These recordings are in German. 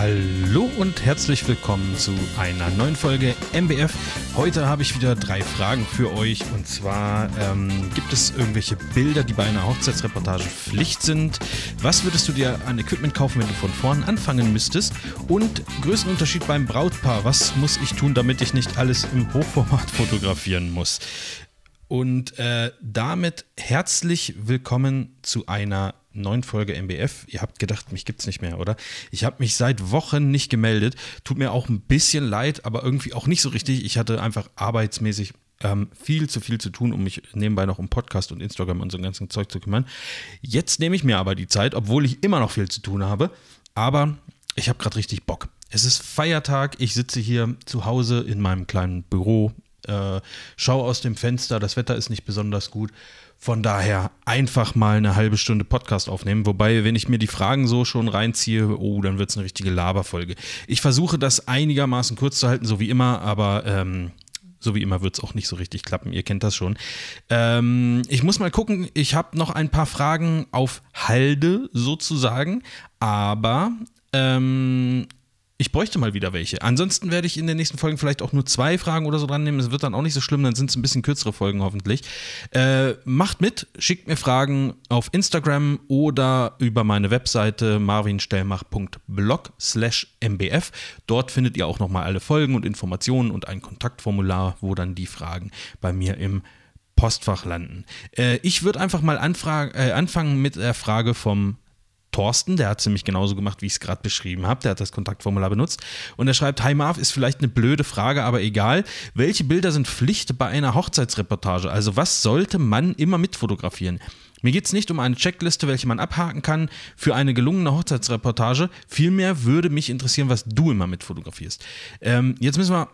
Hallo und herzlich willkommen zu einer neuen Folge MBF. Heute habe ich wieder drei Fragen für euch. Und zwar ähm, gibt es irgendwelche Bilder, die bei einer Hochzeitsreportage Pflicht sind? Was würdest du dir an Equipment kaufen, wenn du von vorn anfangen müsstest? Und Größenunterschied beim Brautpaar. Was muss ich tun, damit ich nicht alles im Hochformat fotografieren muss? Und äh, damit herzlich willkommen zu einer neuen Folge MBF. Ihr habt gedacht, mich gibt es nicht mehr, oder? Ich habe mich seit Wochen nicht gemeldet. Tut mir auch ein bisschen leid, aber irgendwie auch nicht so richtig. Ich hatte einfach arbeitsmäßig ähm, viel zu viel zu tun, um mich nebenbei noch um Podcast und Instagram und so ein ganzen Zeug zu kümmern. Jetzt nehme ich mir aber die Zeit, obwohl ich immer noch viel zu tun habe. Aber ich habe gerade richtig Bock. Es ist Feiertag. Ich sitze hier zu Hause in meinem kleinen Büro, äh, schaue aus dem Fenster. Das Wetter ist nicht besonders gut von daher einfach mal eine halbe Stunde Podcast aufnehmen. Wobei, wenn ich mir die Fragen so schon reinziehe, oh, dann wird es eine richtige Laberfolge. Ich versuche das einigermaßen kurz zu halten, so wie immer, aber ähm, so wie immer wird es auch nicht so richtig klappen. Ihr kennt das schon. Ähm, ich muss mal gucken. Ich habe noch ein paar Fragen auf Halde sozusagen, aber ähm, ich bräuchte mal wieder welche. Ansonsten werde ich in den nächsten Folgen vielleicht auch nur zwei Fragen oder so dran nehmen. Es wird dann auch nicht so schlimm, dann sind es ein bisschen kürzere Folgen hoffentlich. Äh, macht mit, schickt mir Fragen auf Instagram oder über meine Webseite marvinstellmach.blog mbf. Dort findet ihr auch nochmal alle Folgen und Informationen und ein Kontaktformular, wo dann die Fragen bei mir im Postfach landen. Äh, ich würde einfach mal äh, anfangen mit der Frage vom Thorsten, der hat es nämlich genauso gemacht, wie ich es gerade beschrieben habe. Der hat das Kontaktformular benutzt. Und er schreibt: Hi Marv, ist vielleicht eine blöde Frage, aber egal. Welche Bilder sind Pflicht bei einer Hochzeitsreportage? Also, was sollte man immer mitfotografieren? Mir geht es nicht um eine Checkliste, welche man abhaken kann für eine gelungene Hochzeitsreportage. Vielmehr würde mich interessieren, was du immer mitfotografierst. Ähm, jetzt müssen wir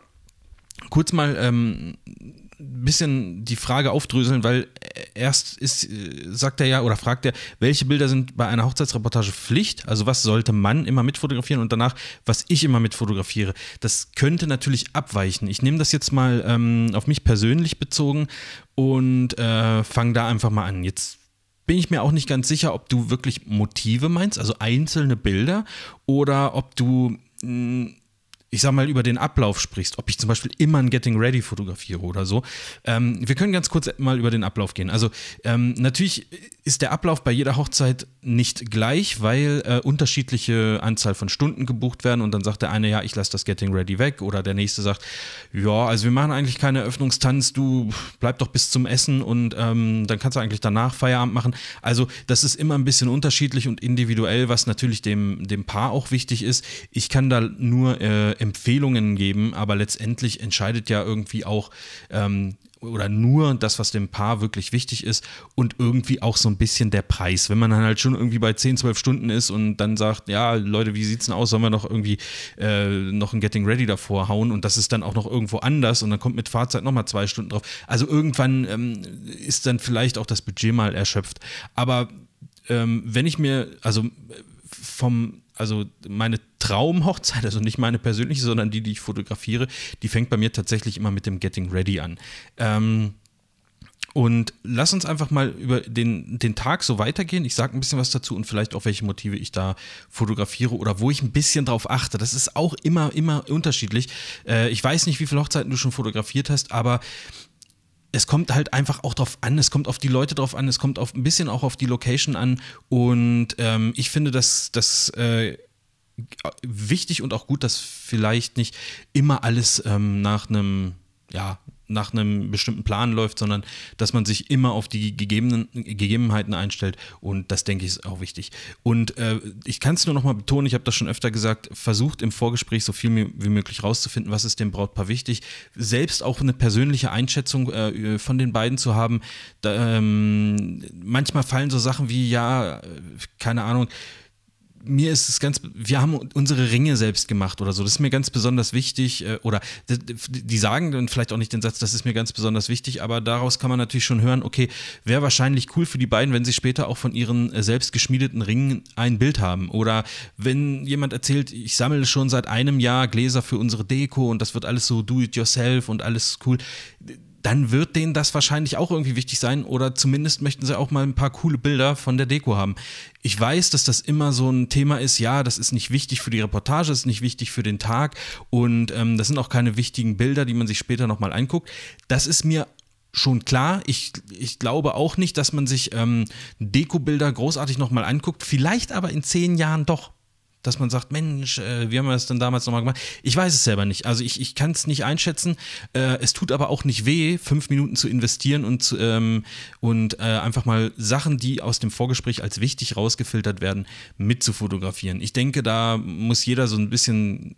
kurz mal ähm, bisschen die Frage aufdröseln, weil erst ist, sagt er ja oder fragt er, welche Bilder sind bei einer Hochzeitsreportage Pflicht? Also was sollte man immer mitfotografieren und danach, was ich immer mitfotografiere. Das könnte natürlich abweichen. Ich nehme das jetzt mal ähm, auf mich persönlich bezogen und äh, fange da einfach mal an. Jetzt bin ich mir auch nicht ganz sicher, ob du wirklich Motive meinst, also einzelne Bilder, oder ob du mh, hm, ich sag mal, über den Ablauf sprichst, ob ich zum Beispiel immer ein Getting Ready fotografiere oder so. Ähm, wir können ganz kurz mal über den Ablauf gehen. Also ähm, natürlich ist der Ablauf bei jeder Hochzeit nicht gleich, weil äh, unterschiedliche Anzahl von Stunden gebucht werden und dann sagt der eine, ja, ich lasse das Getting Ready weg oder der nächste sagt, ja, also wir machen eigentlich keine Eröffnungstanz, du bleib doch bis zum Essen und ähm, dann kannst du eigentlich danach Feierabend machen. Also das ist immer ein bisschen unterschiedlich und individuell, was natürlich dem, dem Paar auch wichtig ist. Ich kann da nur äh, Empfehlungen geben, aber letztendlich entscheidet ja irgendwie auch ähm, oder nur das, was dem Paar wirklich wichtig ist und irgendwie auch so ein bisschen der Preis. Wenn man dann halt schon irgendwie bei 10, 12 Stunden ist und dann sagt, ja, Leute, wie sieht's denn aus? Sollen wir noch irgendwie äh, noch ein Getting Ready davor hauen und das ist dann auch noch irgendwo anders und dann kommt mit Fahrzeit nochmal zwei Stunden drauf. Also irgendwann ähm, ist dann vielleicht auch das Budget mal erschöpft. Aber ähm, wenn ich mir, also vom also meine Traumhochzeit, also nicht meine persönliche, sondern die, die ich fotografiere, die fängt bei mir tatsächlich immer mit dem Getting Ready an. Ähm, und lass uns einfach mal über den, den Tag so weitergehen. Ich sage ein bisschen was dazu und vielleicht auch, welche Motive ich da fotografiere oder wo ich ein bisschen drauf achte. Das ist auch immer, immer unterschiedlich. Äh, ich weiß nicht, wie viele Hochzeiten du schon fotografiert hast, aber es kommt halt einfach auch drauf an, es kommt auf die Leute drauf an, es kommt auf ein bisschen auch auf die Location an. Und ähm, ich finde, dass das äh, wichtig und auch gut, dass vielleicht nicht immer alles ähm, nach einem ja, nach einem bestimmten Plan läuft, sondern dass man sich immer auf die gegebenen, Gegebenheiten einstellt und das denke ich ist auch wichtig. Und äh, ich kann es nur noch mal betonen, ich habe das schon öfter gesagt, versucht im Vorgespräch so viel wie möglich rauszufinden, was ist dem Brautpaar wichtig, selbst auch eine persönliche Einschätzung äh, von den beiden zu haben. Da, ähm, manchmal fallen so Sachen wie, ja, keine Ahnung, mir ist es ganz, wir haben unsere Ringe selbst gemacht oder so. Das ist mir ganz besonders wichtig. Äh, oder die sagen dann vielleicht auch nicht den Satz, das ist mir ganz besonders wichtig, aber daraus kann man natürlich schon hören, okay, wäre wahrscheinlich cool für die beiden, wenn sie später auch von ihren äh, selbst geschmiedeten Ringen ein Bild haben. Oder wenn jemand erzählt, ich sammle schon seit einem Jahr Gläser für unsere Deko und das wird alles so do it yourself und alles cool dann wird denen das wahrscheinlich auch irgendwie wichtig sein oder zumindest möchten sie auch mal ein paar coole Bilder von der Deko haben. Ich weiß, dass das immer so ein Thema ist, ja, das ist nicht wichtig für die Reportage, das ist nicht wichtig für den Tag und ähm, das sind auch keine wichtigen Bilder, die man sich später nochmal anguckt. Das ist mir schon klar. Ich, ich glaube auch nicht, dass man sich ähm, Dekobilder großartig nochmal anguckt. Vielleicht aber in zehn Jahren doch dass man sagt, Mensch, äh, wie haben wir das denn damals nochmal gemacht? Ich weiß es selber nicht. Also ich, ich kann es nicht einschätzen. Äh, es tut aber auch nicht weh, fünf Minuten zu investieren und, ähm, und äh, einfach mal Sachen, die aus dem Vorgespräch als wichtig rausgefiltert werden, mit zu fotografieren. Ich denke, da muss jeder so ein bisschen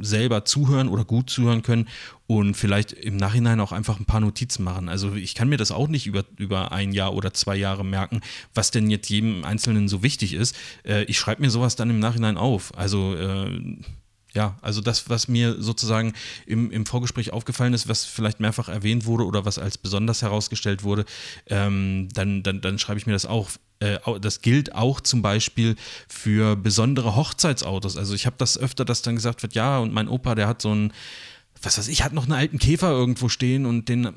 selber zuhören oder gut zuhören können und vielleicht im Nachhinein auch einfach ein paar Notizen machen. Also ich kann mir das auch nicht über, über ein Jahr oder zwei Jahre merken, was denn jetzt jedem Einzelnen so wichtig ist. Äh, ich schreibe mir sowas dann im Nachhinein auf. Also äh, ja, also das, was mir sozusagen im, im Vorgespräch aufgefallen ist, was vielleicht mehrfach erwähnt wurde oder was als besonders herausgestellt wurde, ähm, dann, dann, dann schreibe ich mir das auch äh, das gilt auch zum Beispiel für besondere Hochzeitsautos. Also ich habe das öfter, dass dann gesagt wird, ja, und mein Opa, der hat so ein was weiß ich, hat noch einen alten Käfer irgendwo stehen und den,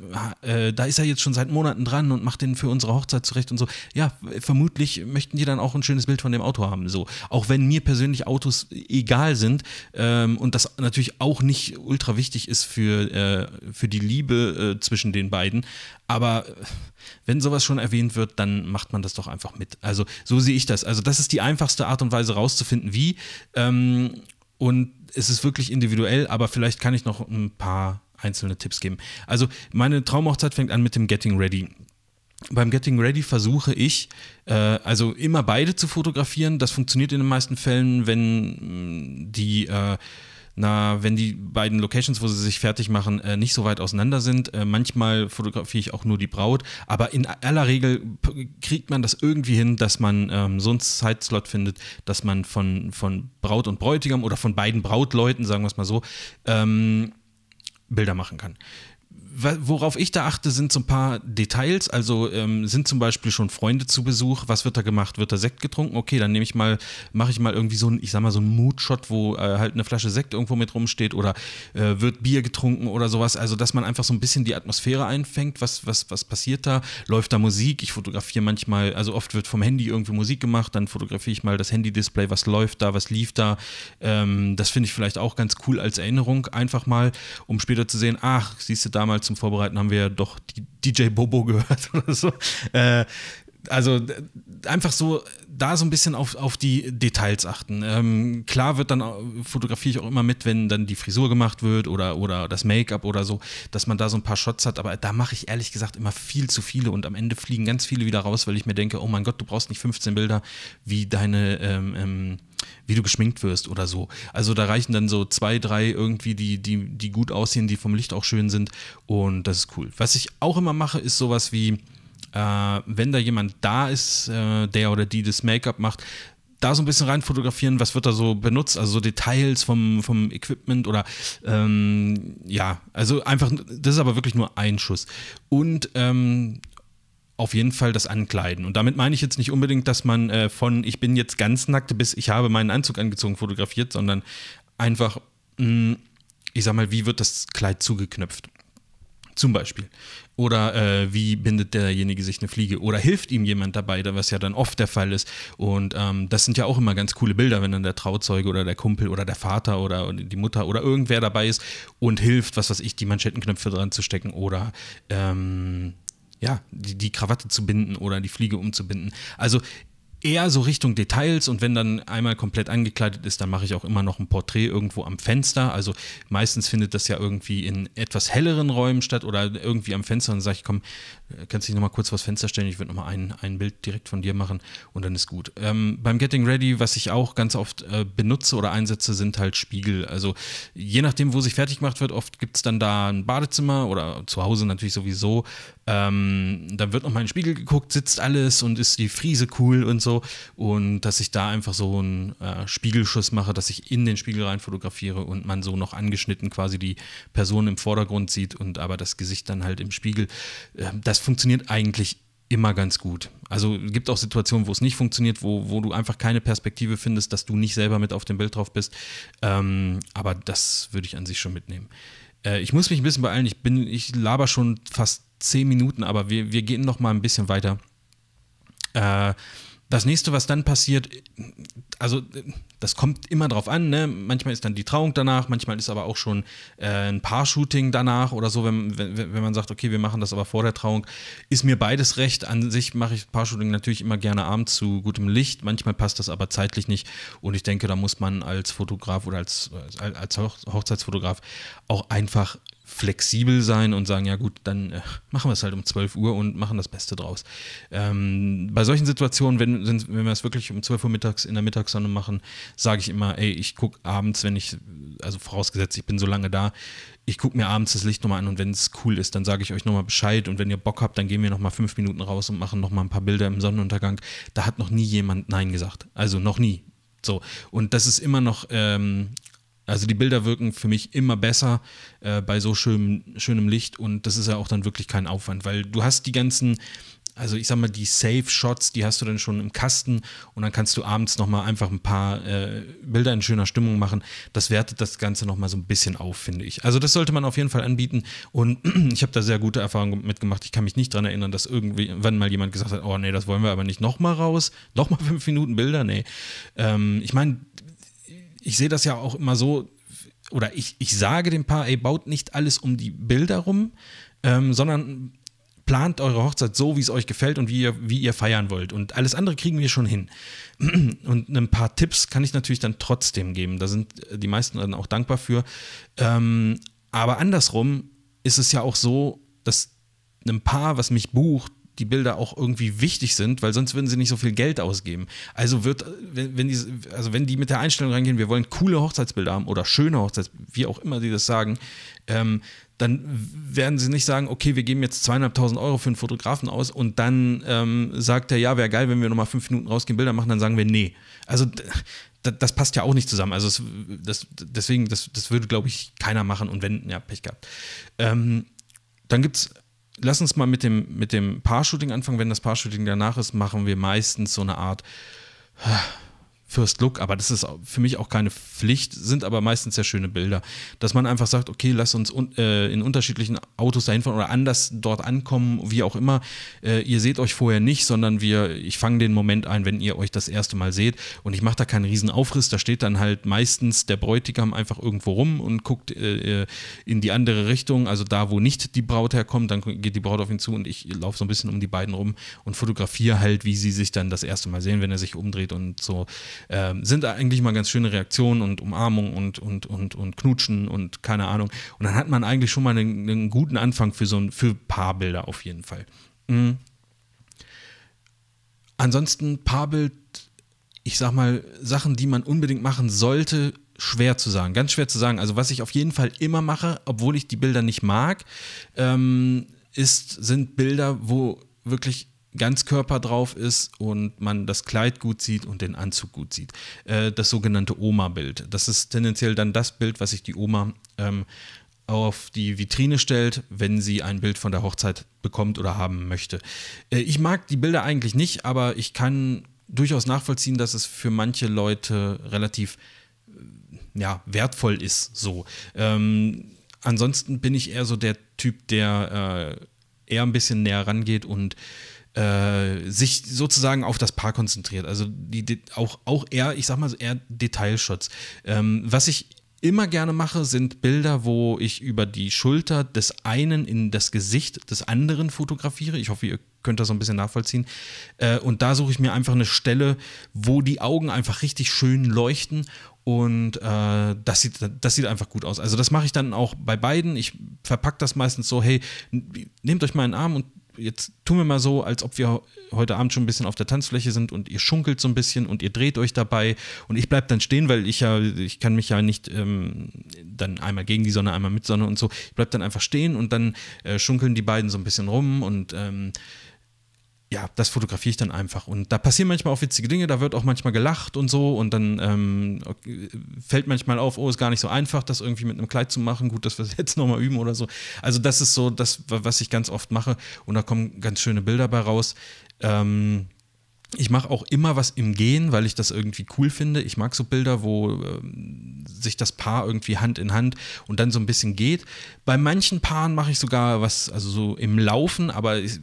äh, da ist er jetzt schon seit Monaten dran und macht den für unsere Hochzeit zurecht und so. Ja, vermutlich möchten die dann auch ein schönes Bild von dem Auto haben. So, auch wenn mir persönlich Autos egal sind ähm, und das natürlich auch nicht ultra wichtig ist für, äh, für die Liebe äh, zwischen den beiden. Aber äh, wenn sowas schon erwähnt wird, dann macht man das doch einfach mit. Also so sehe ich das. Also das ist die einfachste Art und Weise rauszufinden, wie. Ähm, und es ist wirklich individuell, aber vielleicht kann ich noch ein paar einzelne Tipps geben. Also meine Traumhochzeit fängt an mit dem Getting Ready. Beim Getting Ready versuche ich, äh, also immer beide zu fotografieren. Das funktioniert in den meisten Fällen, wenn mm, die äh, na, wenn die beiden Locations, wo sie sich fertig machen, äh, nicht so weit auseinander sind. Äh, manchmal fotografiere ich auch nur die Braut, aber in aller Regel kriegt man das irgendwie hin, dass man ähm, so einen Zeitslot findet, dass man von, von Braut und Bräutigam oder von beiden Brautleuten, sagen wir es mal so, ähm, Bilder machen kann worauf ich da achte, sind so ein paar Details. Also ähm, sind zum Beispiel schon Freunde zu Besuch. Was wird da gemacht? Wird da Sekt getrunken? Okay, dann nehme ich mal, mache ich mal irgendwie so ein, ich sag mal, so ein Moodshot, wo äh, halt eine Flasche Sekt irgendwo mit rumsteht oder äh, wird Bier getrunken oder sowas. Also, dass man einfach so ein bisschen die Atmosphäre einfängt. Was, was, was passiert da? Läuft da Musik? Ich fotografiere manchmal, also oft wird vom Handy irgendwie Musik gemacht, dann fotografiere ich mal das Handy-Display, was läuft da, was lief da. Ähm, das finde ich vielleicht auch ganz cool als Erinnerung, einfach mal, um später zu sehen, ach, siehst du damals zum Vorbereiten haben wir ja doch DJ Bobo gehört oder so. Äh, also einfach so da so ein bisschen auf, auf die Details achten. Ähm, klar wird dann, fotografiere ich auch immer mit, wenn dann die Frisur gemacht wird oder, oder das Make-up oder so, dass man da so ein paar Shots hat, aber da mache ich ehrlich gesagt immer viel zu viele und am Ende fliegen ganz viele wieder raus, weil ich mir denke, oh mein Gott, du brauchst nicht 15 Bilder, wie deine ähm, ähm, wie du geschminkt wirst oder so. Also da reichen dann so zwei, drei irgendwie, die, die, die gut aussehen, die vom Licht auch schön sind und das ist cool. Was ich auch immer mache, ist sowas wie, äh, wenn da jemand da ist, äh, der oder die das Make-up macht, da so ein bisschen rein fotografieren, was wird da so benutzt, also so Details vom, vom Equipment oder ähm, ja, also einfach, das ist aber wirklich nur ein Schuss. Und ähm, auf jeden Fall das Ankleiden. Und damit meine ich jetzt nicht unbedingt, dass man äh, von ich bin jetzt ganz nackt bis ich habe meinen Anzug angezogen fotografiert, sondern einfach, mh, hm, ich sag mal, wie wird das Kleid zugeknöpft? Zum Beispiel. Oder äh, wie bindet derjenige sich eine Fliege? Oder hilft ihm jemand dabei, was ja dann oft der Fall ist. Und ähm, das sind ja auch immer ganz coole Bilder, wenn dann der Trauzeuge oder der Kumpel oder der Vater oder die Mutter oder irgendwer dabei ist und hilft, was weiß ich, die Manschettenknöpfe dran zu stecken oder ähm, ja, die, die Krawatte zu binden oder die Fliege umzubinden. Also eher so Richtung Details und wenn dann einmal komplett angekleidet ist, dann mache ich auch immer noch ein Porträt irgendwo am Fenster. Also meistens findet das ja irgendwie in etwas helleren Räumen statt oder irgendwie am Fenster und sage ich, komm, kannst du dich nochmal kurz vors Fenster stellen, ich würde nochmal ein, ein Bild direkt von dir machen und dann ist gut. Ähm, beim Getting Ready, was ich auch ganz oft äh, benutze oder einsetze, sind halt Spiegel. Also je nachdem, wo sich fertig gemacht wird, oft gibt es dann da ein Badezimmer oder zu Hause natürlich sowieso. Ähm, dann wird nochmal in den Spiegel geguckt, sitzt alles und ist die Friese cool und so. Und dass ich da einfach so einen äh, Spiegelschuss mache, dass ich in den Spiegel rein fotografiere und man so noch angeschnitten quasi die Person im Vordergrund sieht und aber das Gesicht dann halt im Spiegel. Äh, das funktioniert eigentlich immer ganz gut. Also es gibt auch Situationen, wo es nicht funktioniert, wo, wo du einfach keine Perspektive findest, dass du nicht selber mit auf dem Bild drauf bist. Ähm, aber das würde ich an sich schon mitnehmen. Äh, ich muss mich ein bisschen beeilen. Ich bin, ich laber schon fast zehn Minuten, aber wir, wir gehen noch mal ein bisschen weiter. Äh, das nächste, was dann passiert, also das kommt immer drauf an, ne? Manchmal ist dann die Trauung danach, manchmal ist aber auch schon äh, ein Paar-Shooting danach oder so, wenn, wenn, wenn man sagt, okay, wir machen das aber vor der Trauung. Ist mir beides recht. An sich mache ich Paar-Shooting natürlich immer gerne abends zu gutem Licht. Manchmal passt das aber zeitlich nicht. Und ich denke, da muss man als Fotograf oder als, als Hochzeitsfotograf auch einfach flexibel sein und sagen, ja gut, dann äh, machen wir es halt um 12 Uhr und machen das Beste draus. Ähm, bei solchen Situationen, wenn, wenn wir es wirklich um 12 Uhr mittags in der Mittagssonne machen, sage ich immer, ey, ich gucke abends, wenn ich, also vorausgesetzt, ich bin so lange da, ich gucke mir abends das Licht nochmal an und wenn es cool ist, dann sage ich euch nochmal Bescheid und wenn ihr Bock habt, dann gehen wir nochmal fünf Minuten raus und machen nochmal ein paar Bilder im Sonnenuntergang. Da hat noch nie jemand Nein gesagt. Also noch nie. So, und das ist immer noch ähm, also die Bilder wirken für mich immer besser äh, bei so schön, schönem Licht und das ist ja auch dann wirklich kein Aufwand, weil du hast die ganzen, also ich sag mal, die Safe-Shots, die hast du dann schon im Kasten und dann kannst du abends nochmal einfach ein paar äh, Bilder in schöner Stimmung machen. Das wertet das Ganze nochmal so ein bisschen auf, finde ich. Also das sollte man auf jeden Fall anbieten und ich habe da sehr gute Erfahrungen mitgemacht. Ich kann mich nicht daran erinnern, dass irgendwie, wann mal jemand gesagt hat, oh nee, das wollen wir aber nicht nochmal raus, nochmal fünf Minuten Bilder, nee. Ähm, ich meine, ich sehe das ja auch immer so, oder ich, ich sage dem Paar, ey, baut nicht alles um die Bilder rum, ähm, sondern plant eure Hochzeit so, wie es euch gefällt und wie ihr, wie ihr feiern wollt. Und alles andere kriegen wir schon hin. Und ein paar Tipps kann ich natürlich dann trotzdem geben. Da sind die meisten dann auch dankbar für. Ähm, aber andersrum ist es ja auch so, dass ein Paar, was mich bucht, die Bilder auch irgendwie wichtig sind, weil sonst würden sie nicht so viel Geld ausgeben. Also wird, wenn, wenn die, also wenn die mit der Einstellung reingehen, wir wollen coole Hochzeitsbilder haben oder schöne Hochzeitsbilder, wie auch immer die das sagen, ähm, dann werden sie nicht sagen, okay, wir geben jetzt zweieinhalbtausend Euro für einen Fotografen aus und dann ähm, sagt er, ja, wäre geil, wenn wir nochmal fünf Minuten rausgehen, Bilder machen, dann sagen wir, nee. Also das passt ja auch nicht zusammen. Also es, das, deswegen, das, das würde, glaube ich, keiner machen und wenn, ja, Pech gehabt. Ähm, dann gibt es lass uns mal mit dem, mit dem Paar-Shooting anfangen. Wenn das Paar-Shooting danach ist, machen wir meistens so eine Art First Look, aber das ist für mich auch keine Pflicht, sind aber meistens sehr schöne Bilder. Dass man einfach sagt, okay, lass uns un äh, in unterschiedlichen Autos dahin fahren oder anders dort ankommen, wie auch immer. Äh, ihr seht euch vorher nicht, sondern wir, ich fange den Moment ein, wenn ihr euch das erste Mal seht und ich mache da keinen riesen Aufriss, da steht dann halt meistens der Bräutigam einfach irgendwo rum und guckt äh, in die andere Richtung, also da, wo nicht die Braut herkommt, dann geht die Braut auf ihn zu und ich laufe so ein bisschen um die beiden rum und fotografiere halt, wie sie sich dann das erste Mal sehen, wenn er sich umdreht und so äh, sind eigentlich mal ganz schöne Reaktionen und Umarmung und, und, und, und Knutschen und keine Ahnung. Und dann hat man eigentlich schon mal einen, einen guten Anfang für so ein für Paarbilder auf jeden Fall. Mhm. Ansonsten Paarbild, ich sag mal, Sachen, die man unbedingt machen sollte, schwer zu sagen, ganz schwer zu sagen. Also was ich auf jeden Fall immer mache, obwohl ich die Bilder nicht mag, ähm, ist, sind Bilder, wo wirklich Ganzkörper drauf ist und man das Kleid gut sieht und den Anzug gut sieht. Äh, das sogenannte Oma-Bild. Das ist tendenziell dann das Bild, was sich die Oma ähm, auf die Vitrine stellt, wenn sie ein Bild von der Hochzeit bekommt oder haben möchte. Äh, ich mag die Bilder eigentlich nicht, aber ich kann durchaus nachvollziehen, dass es für manche Leute relativ äh, ja, wertvoll ist. So. Ähm, ansonsten bin ich eher so der Typ, der äh, eher ein bisschen näher rangeht und äh, sich sozusagen auf das Paar konzentriert. Also die, die, auch, auch eher, ich sag mal eher Detailshots. Ähm, was ich immer gerne mache, sind Bilder, wo ich über die Schulter des einen in das Gesicht des anderen fotografiere. Ich hoffe, ihr könnt das so ein bisschen nachvollziehen. Äh, und da suche ich mir einfach eine Stelle, wo die Augen einfach richtig schön leuchten und äh, das, sieht, das sieht einfach gut aus. Also das mache ich dann auch bei beiden. Ich verpacke das meistens so, hey, nehmt euch mal einen Arm und jetzt tun wir mal so, als ob wir heute Abend schon ein bisschen auf der Tanzfläche sind und ihr schunkelt so ein bisschen und ihr dreht euch dabei und ich bleibe dann stehen, weil ich ja, ich kann mich ja nicht ähm, dann einmal gegen die Sonne, einmal mit Sonne und so. Ich bleibe dann einfach stehen und dann äh, schunkeln die beiden so ein bisschen rum und ähm, ja, das fotografiere ich dann einfach. Und da passieren manchmal auch witzige Dinge, da wird auch manchmal gelacht und so. Und dann ähm, fällt manchmal auf, oh, ist gar nicht so einfach, das irgendwie mit einem Kleid zu machen. Gut, dass wir es jetzt nochmal üben oder so. Also, das ist so das, was ich ganz oft mache. Und da kommen ganz schöne Bilder bei raus. Ähm, ich mache auch immer was im Gehen, weil ich das irgendwie cool finde. Ich mag so Bilder, wo äh, sich das Paar irgendwie Hand in Hand und dann so ein bisschen geht. Bei manchen Paaren mache ich sogar was, also so im Laufen, aber ich,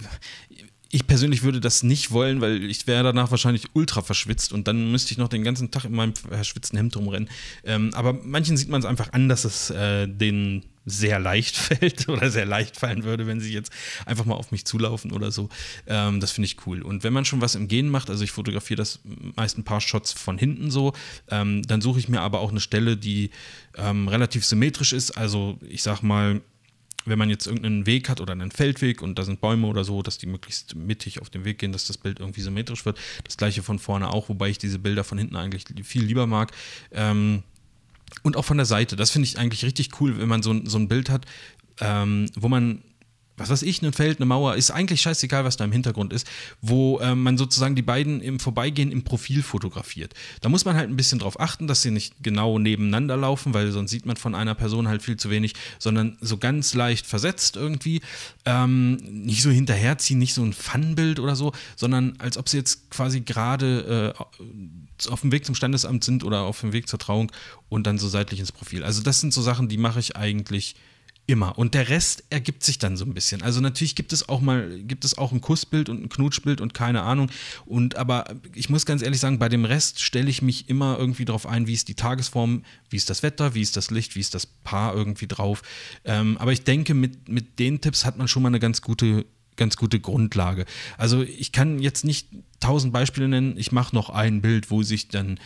ich persönlich würde das nicht wollen, weil ich wäre danach wahrscheinlich ultra verschwitzt und dann müsste ich noch den ganzen Tag in meinem verschwitzten Hemd rumrennen. Ähm, aber manchen sieht man es einfach an, dass es äh, denen sehr leicht fällt oder sehr leicht fallen würde, wenn sie jetzt einfach mal auf mich zulaufen oder so. Ähm, das finde ich cool. Und wenn man schon was im Gehen macht, also ich fotografiere das meist ein paar Shots von hinten so, ähm, dann suche ich mir aber auch eine Stelle, die ähm, relativ symmetrisch ist. Also ich sag mal, wenn man jetzt irgendeinen Weg hat oder einen Feldweg und da sind Bäume oder so, dass die möglichst mittig auf dem Weg gehen, dass das Bild irgendwie symmetrisch wird. Das gleiche von vorne auch, wobei ich diese Bilder von hinten eigentlich viel lieber mag. Ähm, und auch von der Seite. Das finde ich eigentlich richtig cool, wenn man so, so ein Bild hat, ähm, wo man was weiß ich, ein Feld, eine Mauer, ist eigentlich scheißegal, was da im Hintergrund ist, wo äh, man sozusagen die beiden im Vorbeigehen im Profil fotografiert. Da muss man halt ein bisschen drauf achten, dass sie nicht genau nebeneinander laufen, weil sonst sieht man von einer Person halt viel zu wenig, sondern so ganz leicht versetzt irgendwie. Ähm, nicht so hinterherziehen, nicht so ein Fun-Bild oder so, sondern als ob sie jetzt quasi gerade äh, auf dem Weg zum Standesamt sind oder auf dem Weg zur Trauung und dann so seitlich ins Profil. Also das sind so Sachen, die mache ich eigentlich Immer. Und der Rest ergibt sich dann so ein bisschen. Also natürlich gibt es auch mal, gibt es auch ein Kussbild und ein Knutschbild und keine Ahnung. Und aber ich muss ganz ehrlich sagen, bei dem Rest stelle ich mich immer irgendwie darauf ein, wie ist die Tagesform, wie ist das Wetter, wie ist das Licht, wie ist das Paar irgendwie drauf. Ähm, aber ich denke, mit, mit den Tipps hat man schon mal eine ganz gute ganz gute Grundlage. Also ich kann jetzt nicht tausend Beispiele nennen. Ich mache noch ein Bild, wo sich dann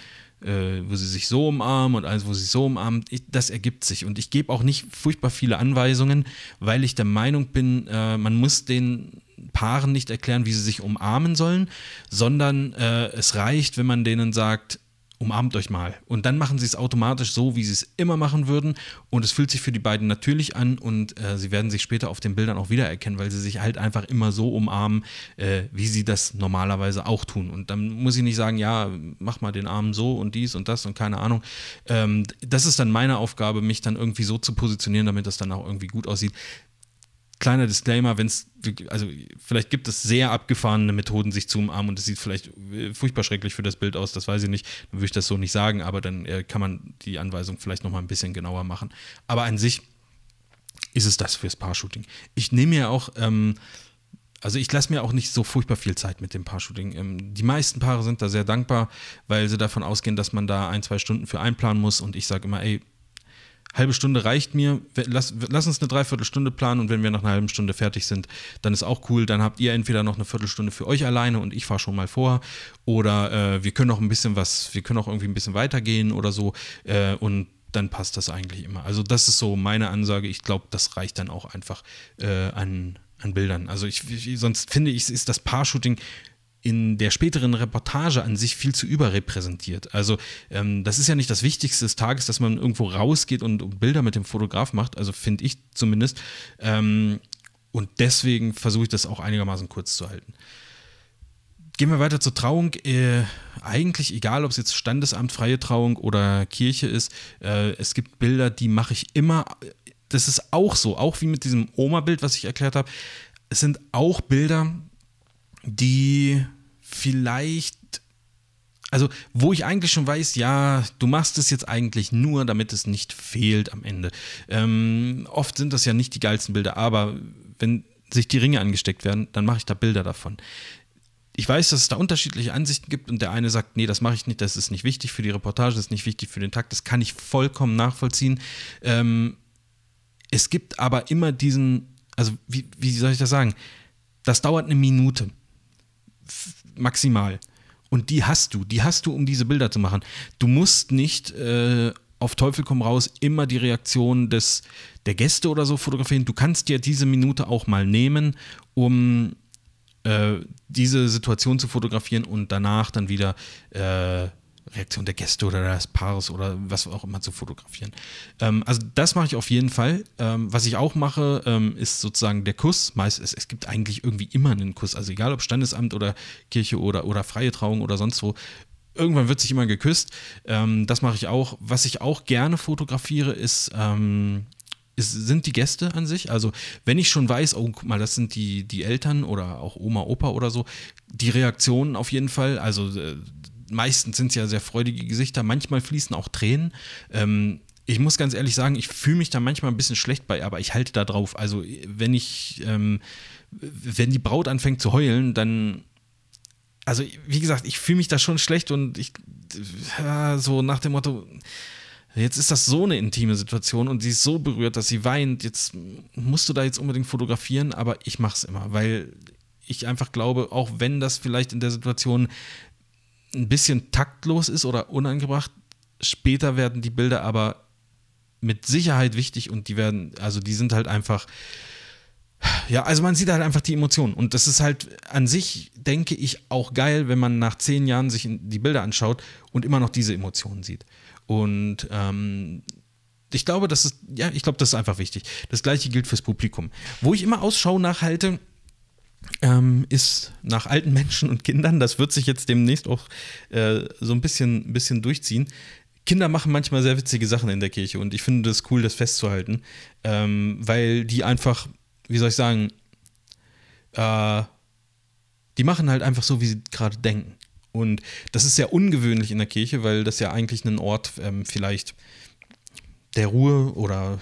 äh, wo sie sich so umarmen und eins, wo sie sich so umarmen. Ich, das ergibt sich. Und ich gebe auch nicht furchtbar viele Anweisungen, weil ich der Meinung bin, äh, man muss den Paaren nicht erklären, wie sie sich umarmen sollen, sondern äh, es reicht, wenn man denen sagt, umarmt euch mal. Und dann machen sie es automatisch so, wie sie es immer machen würden. Und es fühlt sich für die beiden natürlich an und äh, sie werden sich später auf den Bildern auch wiedererkennen, weil sie sich halt einfach immer so umarmen, äh, wie sie das normalerweise auch tun. Und dann muss ich nicht sagen, ja, mach mal den Arm so und dies und das und keine Ahnung. Ähm, das ist dann meine Aufgabe, mich dann irgendwie so zu positionieren, damit das dann auch irgendwie gut aussieht kleiner Disclaimer, wenn es, also vielleicht gibt es sehr abgefahrene Methoden, sich zu umarmen und es sieht vielleicht äh, furchtbar schrecklich für das Bild aus, das weiß ich nicht, dann würde ich das so nicht sagen, aber dann äh, kann man die Anweisung vielleicht nochmal ein bisschen genauer machen. Aber an sich ist es das fürs Paar-Shooting. Ich nehme ja auch, ähm, also ich lasse mir auch nicht so furchtbar viel Zeit mit dem Paar-Shooting. Ähm, die meisten Paare sind da sehr dankbar, weil sie davon ausgehen, dass man da ein, zwei Stunden für einplanen muss und ich sage immer, ey, halbe Stunde reicht mir. Lass, lass, uns eine Dreiviertelstunde planen und wenn wir nach einer halben Stunde fertig sind, dann ist auch cool. Dann habt ihr entweder noch eine Viertelstunde für euch alleine und ich fahre schon mal vor oder äh, wir können auch ein bisschen was, wir können auch irgendwie ein bisschen weitergehen oder so äh, und dann passt das eigentlich immer. Also das ist so meine Ansage. Ich glaube, das reicht dann auch einfach äh, an, an Bildern. Also ich, ich, sonst finde ich, ist das Paar-Shooting in der späteren Reportage an sich viel zu überrepräsentiert. Also ähm, das ist ja nicht das Wichtigste des Tages, dass man irgendwo rausgeht und Bilder mit dem Fotograf macht, also finde ich zumindest. Ähm, und deswegen versuche ich das auch einigermaßen kurz zu halten. Gehen wir weiter zur Trauung. Äh, eigentlich egal, ob es jetzt Standesamt, freie Trauung oder Kirche ist, äh, es gibt Bilder, die mache ich immer. Das ist auch so, auch wie mit diesem Oma-Bild, was ich erklärt habe. Es sind auch Bilder, die vielleicht, also wo ich eigentlich schon weiß, ja, du machst es jetzt eigentlich nur, damit es nicht fehlt am Ende. Ähm, oft sind das ja nicht die geilsten Bilder, aber wenn sich die Ringe angesteckt werden, dann mache ich da Bilder davon. Ich weiß, dass es da unterschiedliche Ansichten gibt und der eine sagt, nee, das mache ich nicht, das ist nicht wichtig für die Reportage, das ist nicht wichtig für den Tag, das kann ich vollkommen nachvollziehen. Ähm, es gibt aber immer diesen, also wie, wie soll ich das sagen? Das dauert eine Minute maximal. Und die hast du, die hast du, um diese Bilder zu machen. Du musst nicht äh, auf Teufel komm raus immer die Reaktion des, der Gäste oder so fotografieren. Du kannst dir diese Minute auch mal nehmen, um äh, diese Situation zu fotografieren und danach dann wieder äh, Reaktion der Gäste oder des Paares oder was auch immer zu fotografieren. Ähm, also das mache ich auf jeden Fall. Ähm, was ich auch mache, ähm, ist sozusagen der Kuss. Meist, es, es, gibt eigentlich irgendwie immer einen Kuss. Also egal ob Standesamt oder Kirche oder, oder freie Trauung oder sonst wo. Irgendwann wird sich immer geküsst. Ähm, das mache ich auch. Was ich auch gerne fotografiere, ist ähm, ist, sind die Gäste an sich. Also, wenn ich schon weiß, oh, guck mal, das sind die, die Eltern oder auch Oma, Opa oder so, die Reaktionen auf jeden Fall. Also, äh, meistens sind es ja sehr freudige Gesichter, manchmal fließen auch Tränen. Ähm, ich muss ganz ehrlich sagen, ich fühle mich da manchmal ein bisschen schlecht bei, aber ich halte da drauf. Also, wenn ich, ähm, wenn die Braut anfängt zu heulen, dann also wie gesagt, ich fühle mich da schon schlecht und ich ja, so nach dem Motto, jetzt ist das so eine intime Situation und sie ist so berührt, dass sie weint. Jetzt musst du da jetzt unbedingt fotografieren, aber ich mache es immer, weil ich einfach glaube, auch wenn das vielleicht in der Situation ein bisschen taktlos ist oder unangebracht, später werden die Bilder aber mit Sicherheit wichtig und die werden, also die sind halt einfach ja, also man sieht halt einfach die Emotionen. Und das ist halt an sich, denke ich, auch geil, wenn man nach zehn Jahren sich die Bilder anschaut und immer noch diese Emotionen sieht. Und ähm, ich glaube, das ist, ja, ich glaube, das ist einfach wichtig. Das gleiche gilt fürs Publikum. Wo ich immer Ausschau nachhalte, ähm, ist nach alten Menschen und Kindern. Das wird sich jetzt demnächst auch äh, so ein bisschen, bisschen durchziehen. Kinder machen manchmal sehr witzige Sachen in der Kirche und ich finde das cool, das festzuhalten, ähm, weil die einfach wie soll ich sagen, äh, die machen halt einfach so, wie sie gerade denken. Und das ist sehr ungewöhnlich in der Kirche, weil das ja eigentlich ein Ort ähm, vielleicht der Ruhe oder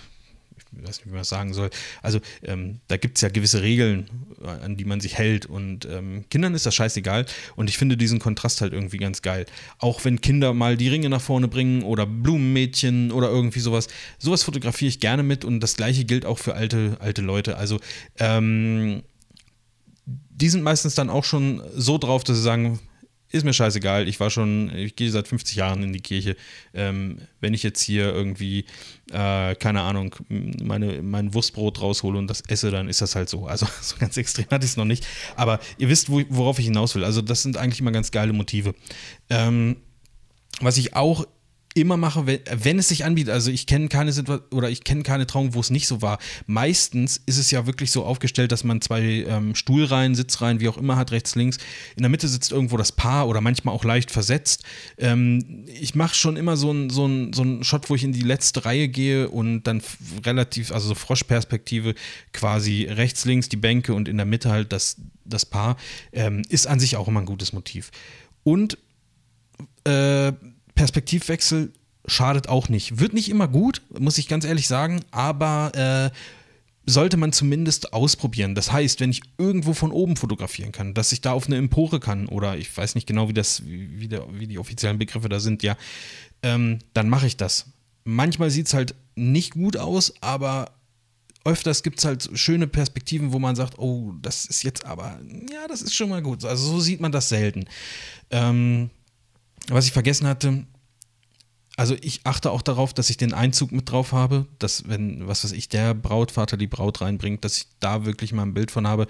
ich weiß nicht, wie man das sagen soll. Also ähm, da gibt es ja gewisse Regeln, äh, an die man sich hält. Und ähm, Kindern ist das scheißegal. Und ich finde diesen Kontrast halt irgendwie ganz geil. Auch wenn Kinder mal die Ringe nach vorne bringen oder Blumenmädchen oder irgendwie sowas. Sowas fotografiere ich gerne mit. Und das gleiche gilt auch für alte, alte Leute. Also ähm, die sind meistens dann auch schon so drauf, dass sie sagen, ist mir scheißegal. Ich war schon, ich gehe seit 50 Jahren in die Kirche. Ähm, wenn ich jetzt hier irgendwie, äh, keine Ahnung, meine, mein Wurstbrot raushole und das esse, dann ist das halt so. Also so ganz extrem hatte ich es noch nicht. Aber ihr wisst, wo, worauf ich hinaus will. Also das sind eigentlich immer ganz geile Motive. Ähm, was ich auch immer mache, wenn, wenn es sich anbietet. Also ich kenne keine Situation oder ich kenne keine Trauung, wo es nicht so war. Meistens ist es ja wirklich so aufgestellt, dass man zwei ähm, Stuhlreihen, Sitzreihen, wie auch immer hat, rechts, links. In der Mitte sitzt irgendwo das Paar oder manchmal auch leicht versetzt. Ähm, ich mache schon immer so einen so so ein Shot, wo ich in die letzte Reihe gehe und dann relativ, also so Froschperspektive, quasi rechts, links die Bänke und in der Mitte halt das, das Paar. Ähm, ist an sich auch immer ein gutes Motiv. Und äh, Perspektivwechsel schadet auch nicht. Wird nicht immer gut, muss ich ganz ehrlich sagen, aber äh, sollte man zumindest ausprobieren. Das heißt, wenn ich irgendwo von oben fotografieren kann, dass ich da auf eine Empore kann oder ich weiß nicht genau, wie das, wie, der, wie die offiziellen Begriffe da sind, ja, ähm, dann mache ich das. Manchmal sieht es halt nicht gut aus, aber öfters gibt es halt schöne Perspektiven, wo man sagt, oh, das ist jetzt aber, ja, das ist schon mal gut. Also so sieht man das selten. Ähm, was ich vergessen hatte, also ich achte auch darauf, dass ich den Einzug mit drauf habe, dass wenn, was weiß ich, der Brautvater die Braut reinbringt, dass ich da wirklich mal ein Bild von habe.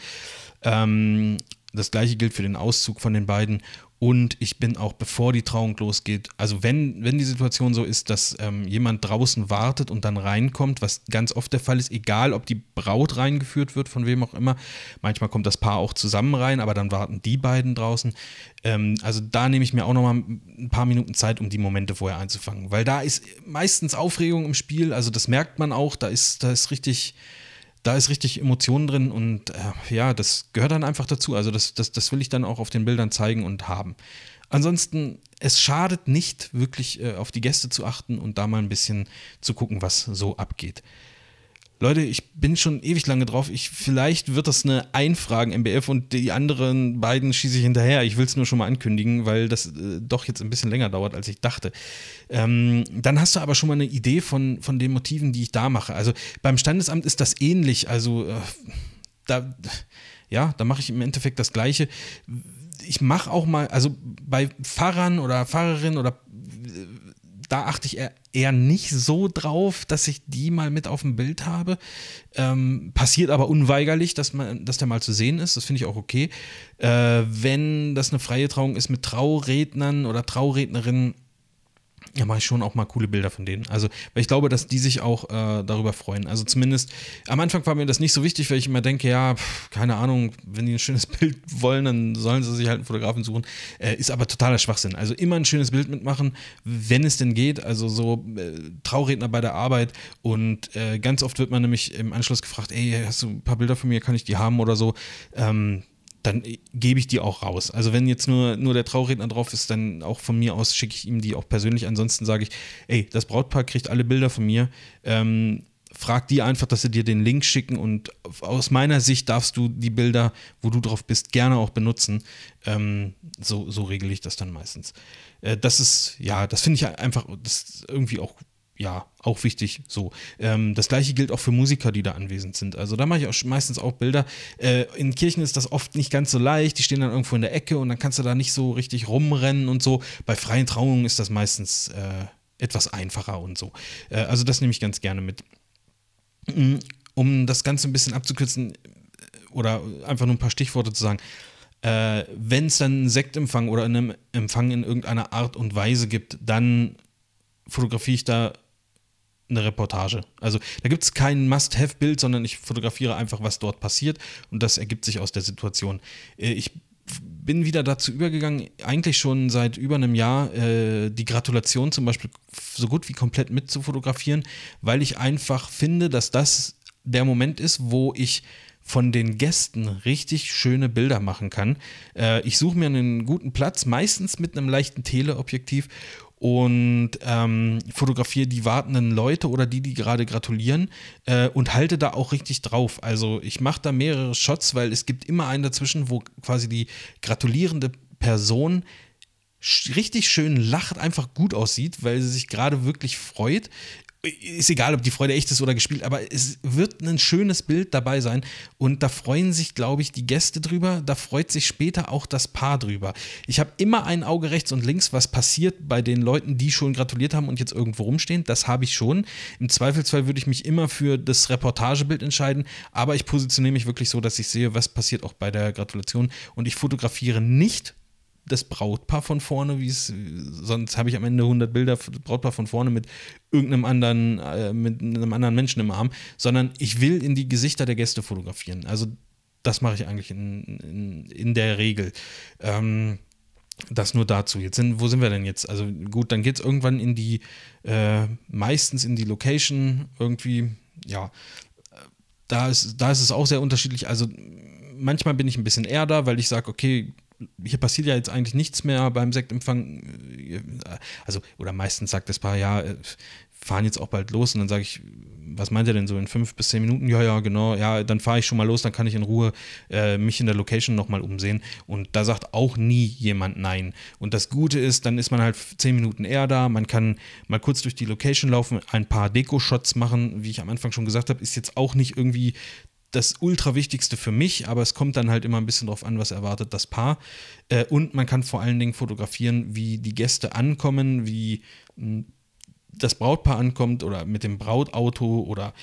Ähm, das gleiche gilt für den Auszug von den beiden. Und ich bin auch, bevor die Trauung losgeht, also wenn, wenn die Situation so ist, dass ähm, jemand draußen wartet und dann reinkommt, was ganz oft der Fall ist, egal ob die Braut reingeführt wird, von wem auch immer, manchmal kommt das Paar auch zusammen rein, aber dann warten die beiden draußen. Ähm, also da nehme ich mir auch nochmal ein paar Minuten Zeit, um die Momente vorher einzufangen, weil da ist meistens Aufregung im Spiel, also das merkt man auch, da ist, da ist richtig da ist richtig Emotionen drin und äh, ja, das gehört dann einfach dazu. Also das, das, das will ich dann auch auf den Bildern zeigen und haben. Ansonsten, es schadet nicht, wirklich äh, auf die Gäste zu achten und da mal ein bisschen zu gucken, was so abgeht. Leute, ich bin schon ewig lange drauf. Ich, vielleicht wird das eine Einfragen MBF und die anderen beiden schieße ich hinterher. Ich will es nur schon mal ankündigen, weil das äh, doch jetzt ein bisschen länger dauert, als ich dachte. Ähm, dann hast du aber schon mal eine Idee von, von den Motiven, die ich da mache. Also beim Standesamt ist das ähnlich. Also äh, da, ja, da mache ich im Endeffekt das Gleiche. Ich mache auch mal, also bei Pfarrern oder Pfarrerinnen oder da achte ich eher, nicht so drauf, dass ich die mal mit auf dem Bild habe. Ähm, passiert aber unweigerlich, dass, man, dass der mal zu sehen ist. Das finde ich auch okay. Äh, wenn das eine freie Trauung ist mit Traurednern oder Traurednerinnen, ja, mache ich schon auch mal coole Bilder von denen. Also, weil ich glaube, dass die sich auch äh, darüber freuen. Also zumindest am Anfang war mir das nicht so wichtig, weil ich immer denke, ja, pff, keine Ahnung, wenn die ein schönes Bild wollen, dann sollen sie sich halt einen Fotografen suchen. Äh, ist aber totaler Schwachsinn. Also immer ein schönes Bild mitmachen, wenn es denn geht. Also so äh, Trauredner bei der Arbeit und äh, ganz oft wird man nämlich im Anschluss gefragt, ey, hast du ein paar Bilder von mir, kann ich die haben oder so. Ähm, dann gebe ich die auch raus. Also wenn jetzt nur, nur der Trauredner drauf ist, dann auch von mir aus schicke ich ihm die auch persönlich. Ansonsten sage ich, ey, das Brautpaar kriegt alle Bilder von mir. Ähm, frag die einfach, dass sie dir den Link schicken und aus meiner Sicht darfst du die Bilder, wo du drauf bist, gerne auch benutzen. Ähm, so, so regle ich das dann meistens. Äh, das ist, ja, das finde ich einfach, das irgendwie auch ja, auch wichtig so. Ähm, das gleiche gilt auch für Musiker, die da anwesend sind. Also da mache ich auch meistens auch Bilder. Äh, in Kirchen ist das oft nicht ganz so leicht. Die stehen dann irgendwo in der Ecke und dann kannst du da nicht so richtig rumrennen und so. Bei freien Trauungen ist das meistens äh, etwas einfacher und so. Äh, also das nehme ich ganz gerne mit. Mm, um das Ganze ein bisschen abzukürzen äh, oder einfach nur ein paar Stichworte zu sagen. Äh, Wenn es dann einen Sektempfang oder einen Empfang in irgendeiner Art und Weise gibt, dann fotografiere ich da eine Reportage. Also da gibt es kein Must-Have-Bild, sondern ich fotografiere einfach, was dort passiert und das ergibt sich aus der Situation. Äh, ich bin wieder dazu übergegangen, eigentlich schon seit über einem Jahr äh, die Gratulation zum Beispiel so gut wie komplett mit zu fotografieren, weil ich einfach finde, dass das der Moment ist, wo ich von den Gästen richtig schöne Bilder machen kann. Äh, ich suche mir einen guten Platz, meistens mit einem leichten Teleobjektiv und ähm, fotografiere die wartenden Leute oder die, die gerade gratulieren äh, und halte da auch richtig drauf. Also ich mache da mehrere Shots, weil es gibt immer einen dazwischen, wo quasi die gratulierende Person richtig schön lacht, einfach gut aussieht, weil sie sich gerade wirklich freut ist egal, ob die Freude echt ist oder gespielt, aber es wird ein schönes Bild dabei sein und da freuen sich, glaube ich, die Gäste drüber, da freut sich später auch das Paar drüber. Ich habe immer ein Auge rechts und links, was passiert bei den Leuten, die schon gratuliert haben und jetzt irgendwo rumstehen, das habe ich schon. Im Zweifelsfall würde ich mich immer für das Reportagebild entscheiden, aber ich positioniere mich wirklich so, dass ich sehe, was passiert auch bei der Gratulation und ich fotografiere nicht das Brautpaar von vorne, wie es, sonst habe ich am Ende 100 Bilder Brautpaar von vorne mit irgendeinem anderen, äh, mit einem anderen Menschen im Arm, sondern ich will in die Gesichter der Gäste fotografieren. Also das mache ich eigentlich in, in, in der Regel. Ähm, das nur dazu. Jetzt sind, wo sind wir denn jetzt? Also gut, dann geht es irgendwann in die, äh, meistens in die Location irgendwie, ja, da ist, da ist es auch sehr unterschiedlich. Also manchmal bin ich ein bisschen eher da, weil ich sage, okay, hier passiert ja jetzt eigentlich nichts mehr beim Sektempfang. Also, oder meistens sagt das Paar, ja, fahren jetzt auch bald los. Und dann sage ich, was meint ihr denn so in fünf bis zehn Minuten? Ja, ja, genau. Ja, dann fahre ich schon mal los, dann kann ich in Ruhe äh, mich in der Location nochmal umsehen. Und da sagt auch nie jemand Nein. Und das Gute ist, dann ist man halt zehn Minuten eher da. Man kann mal kurz durch die Location laufen, ein paar Deko-Shots machen. Wie ich am Anfang schon gesagt habe, ist jetzt auch nicht irgendwie das Ultra-Wichtigste für mich, aber es kommt dann halt immer ein bisschen drauf an, was erwartet das Paar. Äh, und man kann vor allen Dingen fotografieren, wie die Gäste ankommen, wie hm, das Brautpaar ankommt oder mit dem Brautauto oder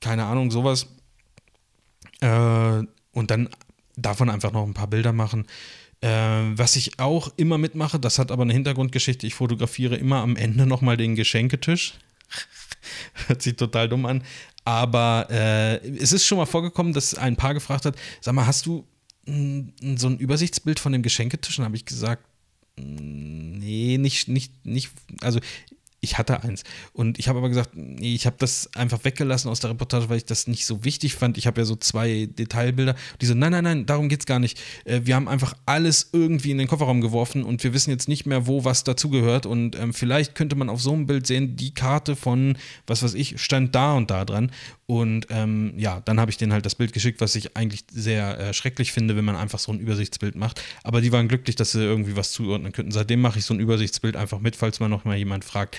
keine Ahnung, sowas. Äh, und dann davon einfach noch ein paar Bilder machen. Äh, was ich auch immer mitmache, das hat aber eine Hintergrundgeschichte, ich fotografiere immer am Ende nochmal den Geschenketisch. Hört sich total dumm an. Aber äh, es ist schon mal vorgekommen, dass ein Paar gefragt hat: Sag mal, hast du m, so ein Übersichtsbild von dem Geschenketisch? Und habe ich gesagt: Nee, nicht, nicht, nicht. Also, ich hatte eins. Und ich habe aber gesagt, nee, ich habe das einfach weggelassen aus der Reportage, weil ich das nicht so wichtig fand. Ich habe ja so zwei Detailbilder. Die so, nein, nein, nein, darum geht es gar nicht. Äh, wir haben einfach alles irgendwie in den Kofferraum geworfen und wir wissen jetzt nicht mehr, wo was dazugehört. Und ähm, vielleicht könnte man auf so einem Bild sehen, die Karte von, was weiß ich, stand da und da dran. Und ähm, ja, dann habe ich denen halt das Bild geschickt, was ich eigentlich sehr äh, schrecklich finde, wenn man einfach so ein Übersichtsbild macht. Aber die waren glücklich, dass sie irgendwie was zuordnen könnten. Seitdem mache ich so ein Übersichtsbild einfach mit, falls man noch mal jemand fragt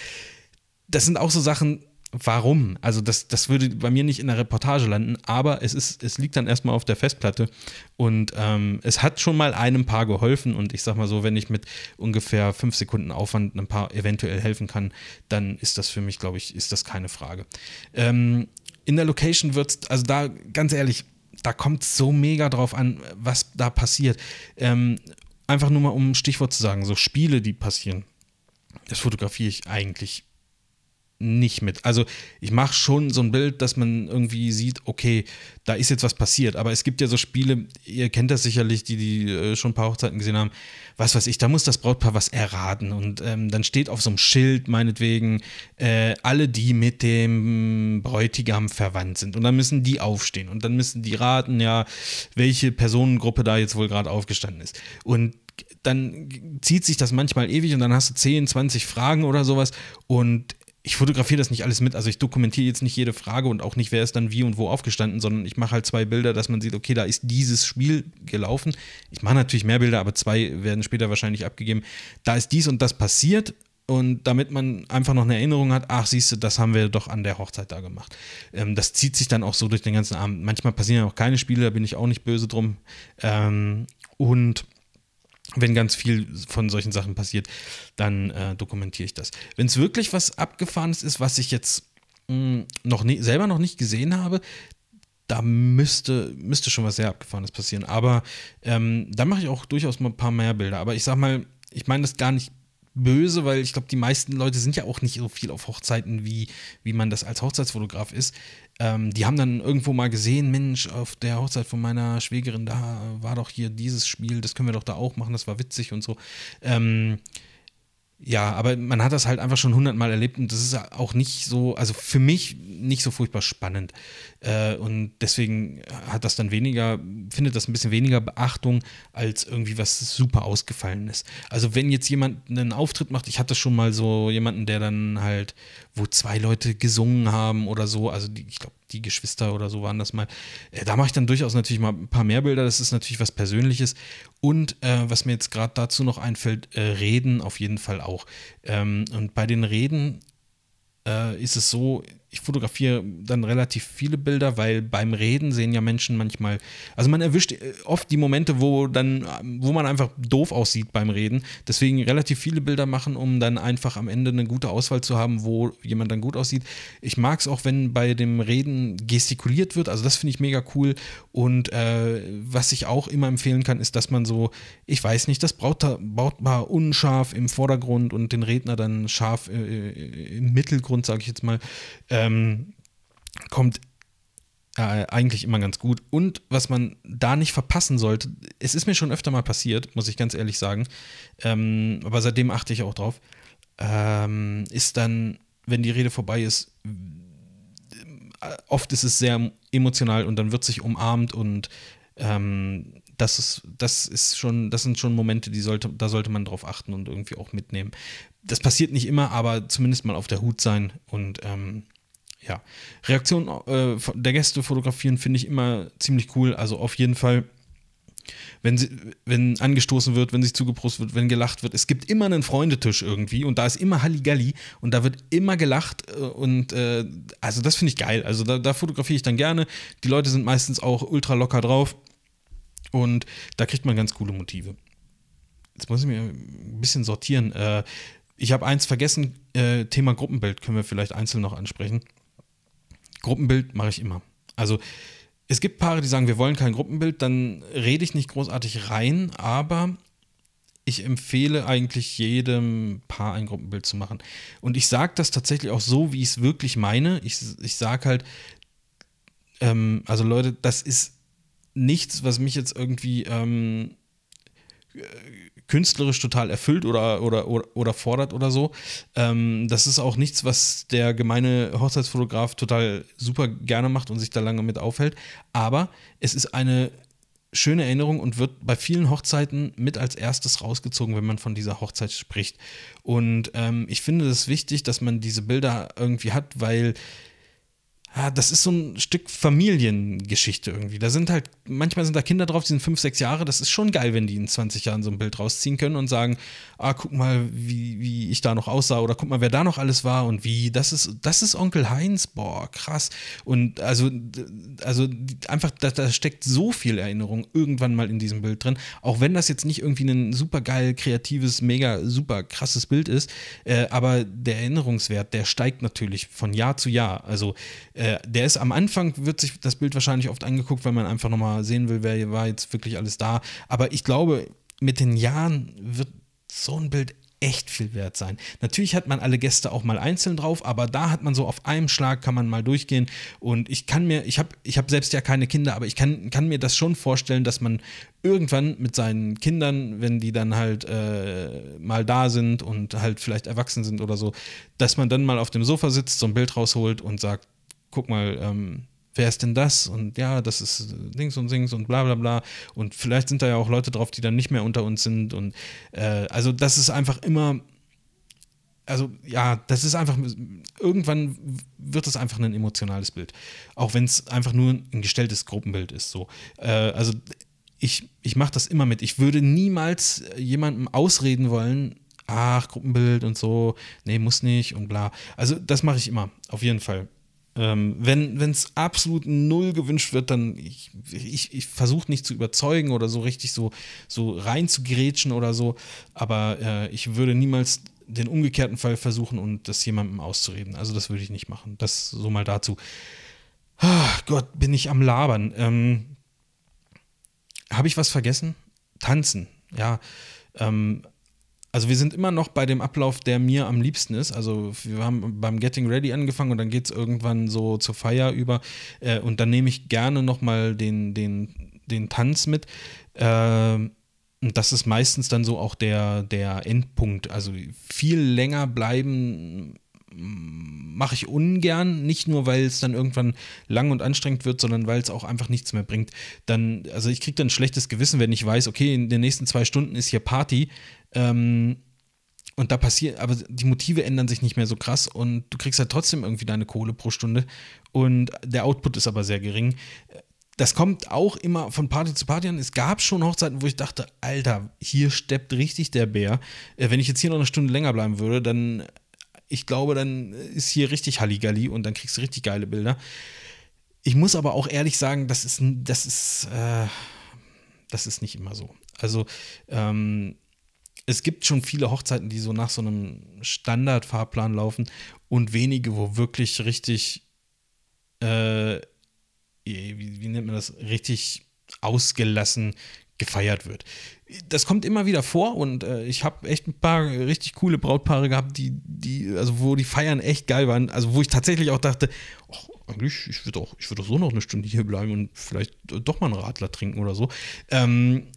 das sind auch so Sachen, warum? Also das, das würde bei mir nicht in der Reportage landen, aber es, ist, es liegt dann erstmal auf der Festplatte und ähm, es hat schon mal einem Paar geholfen und ich sag mal so, wenn ich mit ungefähr fünf Sekunden Aufwand einem Paar eventuell helfen kann, dann ist das für mich, glaube ich, ist das keine Frage. Ähm, in der Location wird es, also da ganz ehrlich, da kommt so mega drauf an, was da passiert. Ähm, einfach nur mal um ein Stichwort zu sagen, so Spiele, die passieren das fotografiere ich eigentlich nicht mit. Also ich mache schon so ein Bild, dass man irgendwie sieht, okay, da ist jetzt was passiert. Aber es gibt ja so Spiele, ihr kennt das sicherlich, die, die äh, schon ein paar Hochzeiten gesehen haben, was weiß ich, da muss das Brautpaar was erraten. Und ähm, dann steht auf so einem Schild meinetwegen, äh, alle, die mit dem Bräutigam verwandt sind. Und dann müssen die aufstehen. Und dann müssen die raten, ja, welche Personengruppe da jetzt wohl gerade aufgestanden ist. Und dann zieht sich das manchmal ewig und dann hast du 10, 20 Fragen oder sowas. Und ich fotografiere das nicht alles mit, also ich dokumentiere jetzt nicht jede Frage und auch nicht, wer ist dann wie und wo aufgestanden, sondern ich mache halt zwei Bilder, dass man sieht, okay, da ist dieses Spiel gelaufen. Ich mache natürlich mehr Bilder, aber zwei werden später wahrscheinlich abgegeben. Da ist dies und das passiert und damit man einfach noch eine Erinnerung hat, ach siehst du, das haben wir doch an der Hochzeit da gemacht. Ähm, das zieht sich dann auch so durch den ganzen Abend. Manchmal passieren ja auch keine Spiele, da bin ich auch nicht böse drum. Ähm, und wenn ganz viel von solchen Sachen passiert, dann äh, dokumentiere ich das. Wenn es wirklich was Abgefahrenes ist, was ich jetzt mh, hm, noch nie, selber noch nicht gesehen habe, da müsste, müsste schon was sehr Abgefahrenes passieren. Aber ähm, da mache ich auch durchaus mal ein paar mehr Bilder. Aber ich sag mal, ich meine das gar nicht böse, weil ich glaube, die meisten Leute sind ja auch nicht so viel auf Hochzeiten, wie, wie man das als Hochzeitsfotograf ist. Ähm, die haben dann irgendwo mal gesehen, Mensch, auf der Hochzeit von meiner Schwägerin, da war doch hier dieses Spiel, das können wir doch da auch machen, das war witzig und so. Ähm, ja, aber man hat das halt einfach schon hundertmal erlebt und das ist auch nicht so, also für mich nicht so furchtbar spannend. Äh, und deswegen hat das dann weniger, findet das ein bisschen weniger Beachtung als irgendwie was super ausgefallen ist. Also wenn jetzt jemand einen Auftritt macht, ich hatte schon mal so jemanden, der dann halt, wo zwei Leute gesungen haben oder so, also die, ich glaube, die Geschwister oder so waren das mal. Äh, da mache ich dann durchaus natürlich mal ein paar mehr Bilder. Das ist natürlich was Persönliches. Und äh, was mir jetzt gerade dazu noch einfällt, äh, Reden auf jeden Fall auch. Ähm, und bei den Reden äh, ist es so, ich fotografiere dann relativ viele Bilder, weil beim Reden sehen ja Menschen manchmal, also man erwischt äh, oft die Momente, wo dann, wo man einfach doof aussieht beim Reden. Deswegen relativ viele Bilder machen, um dann einfach am Ende eine gute Auswahl zu haben, wo jemand dann gut aussieht. Ich mag es auch, wenn bei dem Reden gestikuliert wird, also das finde ich mega cool. Und äh, was ich auch immer empfehlen kann, ist, dass man so, ich weiß nicht, das Brautpaar, Brautpaar unscharf im Vordergrund und den Redner dann scharf äh, äh im Mittelgrund, sage ich jetzt mal. Äh, ähm, kommt äh, eigentlich immer ganz gut. Und was man da nicht verpassen sollte, es ist mir schon öfter mal passiert, muss ich ganz ehrlich sagen, ähm, aber seitdem achte ich auch drauf, ähm, ist dann, wenn die Rede vorbei ist, äh, oft ist es sehr emotional und dann wird sich umarmt und ähm, das ist, das ist schon, das sind schon Momente, die sollte, da sollte man drauf achten und irgendwie auch mitnehmen. Das passiert nicht immer, aber zumindest mal auf der Hut sein und ähm, ja, Reaktion äh, der Gäste fotografieren finde ich immer ziemlich cool. Also auf jeden Fall, wenn, sie, wenn angestoßen wird, wenn sich zugeprostet wird, wenn gelacht wird. Es gibt immer einen Freundetisch irgendwie und da ist immer Halligalli und da wird immer gelacht äh, und äh, also das finde ich geil. Also da, da fotografiere ich dann gerne. Die Leute sind meistens auch ultra locker drauf und da kriegt man ganz coole Motive. Jetzt muss ich mir ein bisschen sortieren. Äh, ich habe eins vergessen, äh, Thema Gruppenbild können wir vielleicht einzeln noch ansprechen. Gruppenbild mache ich immer. Also es gibt Paare, die sagen, wir wollen kein Gruppenbild, dann rede ich nicht großartig rein, aber ich empfehle eigentlich jedem Paar ein Gruppenbild zu machen. Und ich sage das tatsächlich auch so, wie ich es wirklich meine. Ich, ich sage halt, ähm, also Leute, das ist nichts, was mich jetzt irgendwie ähm, künstlerisch total erfüllt oder, oder, oder, oder fordert oder so. Ähm, das ist auch nichts, was der gemeine Hochzeitsfotograf total super gerne macht und sich da lange mit aufhält. Aber es ist eine schöne Erinnerung und wird bei vielen Hochzeiten mit als erstes rausgezogen, wenn man von dieser Hochzeit spricht. Und ähm, ich finde es wichtig, dass man diese Bilder irgendwie hat, weil das ist so ein Stück Familiengeschichte irgendwie. Da sind halt, manchmal sind da Kinder drauf, die sind fünf, sechs Jahre. Das ist schon geil, wenn die in 20 Jahren so ein Bild rausziehen können und sagen, ah, guck mal, wie, wie ich da noch aussah oder guck mal, wer da noch alles war und wie, das ist, das ist Onkel Heinz, boah, krass. Und also, also einfach, da, da steckt so viel Erinnerung irgendwann mal in diesem Bild drin. Auch wenn das jetzt nicht irgendwie ein super geil, kreatives, mega, super krasses Bild ist, äh, aber der Erinnerungswert, der steigt natürlich von Jahr zu Jahr. Also, äh, äh, der ist am Anfang, wird sich das Bild wahrscheinlich oft angeguckt, weil man einfach nochmal sehen will, wer war jetzt wirklich alles da. Aber ich glaube, mit den Jahren wird so ein Bild echt viel wert sein. Natürlich hat man alle Gäste auch mal einzeln drauf, aber da hat man so auf einem Schlag kann man mal durchgehen und ich kann mir, ich habe ich hab selbst ja keine Kinder, aber ich kann, kann mir das schon vorstellen, dass man irgendwann mit seinen Kindern, wenn die dann halt äh, mal da sind und halt vielleicht erwachsen sind oder so, dass man dann mal auf dem Sofa sitzt, so ein Bild rausholt und sagt, guck mal, ähm, wer ist denn das? Und ja, das ist Dings und Dings und bla bla bla. Und vielleicht sind da ja auch Leute drauf, die dann nicht mehr unter uns sind. Und äh, also das ist einfach immer, also ja, das ist einfach, irgendwann wird es einfach ein emotionales Bild. Auch wenn es einfach nur ein gestelltes Gruppenbild ist. So. Äh, also ich, ich mache das immer mit. Ich würde niemals jemandem ausreden wollen, ach, Gruppenbild und so, nee, muss nicht und bla. Also das mache ich immer, auf jeden Fall. Ähm, wenn es absolut null gewünscht wird, dann ich, ich, ich versuche nicht zu überzeugen oder so richtig so, so rein zu grätschen oder so, aber äh, ich würde niemals den umgekehrten Fall versuchen und das jemandem auszureden. Also das würde ich nicht machen. Das so mal dazu. Ach Gott, bin ich am Labern. Ähm, Habe ich was vergessen? Tanzen, ja. Ähm, also wir sind immer noch bei dem Ablauf, der mir am liebsten ist. Also wir haben beim Getting Ready angefangen und dann geht es irgendwann so zur Feier über. Äh, und dann nehme ich gerne nochmal den, den, den Tanz mit. Äh, und das ist meistens dann so auch der, der Endpunkt. Also viel länger bleiben mache ich ungern, nicht nur, weil es dann irgendwann lang und anstrengend wird, sondern weil es auch einfach nichts mehr bringt. Dann, also ich kriege dann ein schlechtes Gewissen, wenn ich weiß, okay, in den nächsten zwei Stunden ist hier Party ähm, und da passiert, aber die Motive ändern sich nicht mehr so krass und du kriegst halt trotzdem irgendwie deine Kohle pro Stunde und der Output ist aber sehr gering. Das kommt auch immer von Party zu Party an. Es gab schon Hochzeiten, wo ich dachte, Alter, hier steppt richtig der Bär. Äh, wenn ich jetzt hier noch eine Stunde länger bleiben würde, dann, ich glaube, dann ist hier richtig Halligalli und dann kriegst du richtig geile Bilder. Ich muss aber auch ehrlich sagen, das ist, das ist, äh, das ist nicht immer so. Also, ähm, es gibt schon viele Hochzeiten, die so nach so einem Standardfahrplan laufen und wenige, wo wirklich richtig, äh, wie, wie nennt man das, richtig ausgelassen gefeiert wird. Das kommt immer wieder vor und äh, ich habe echt ein paar richtig coole Brautpaare gehabt, die, die, also wo die Feiern echt geil waren, also wo ich tatsächlich auch dachte, oh, eigentlich, ich würde auch, ich so noch eine Stunde hier bleiben und vielleicht doch mal einen Radler trinken oder so. Ähm,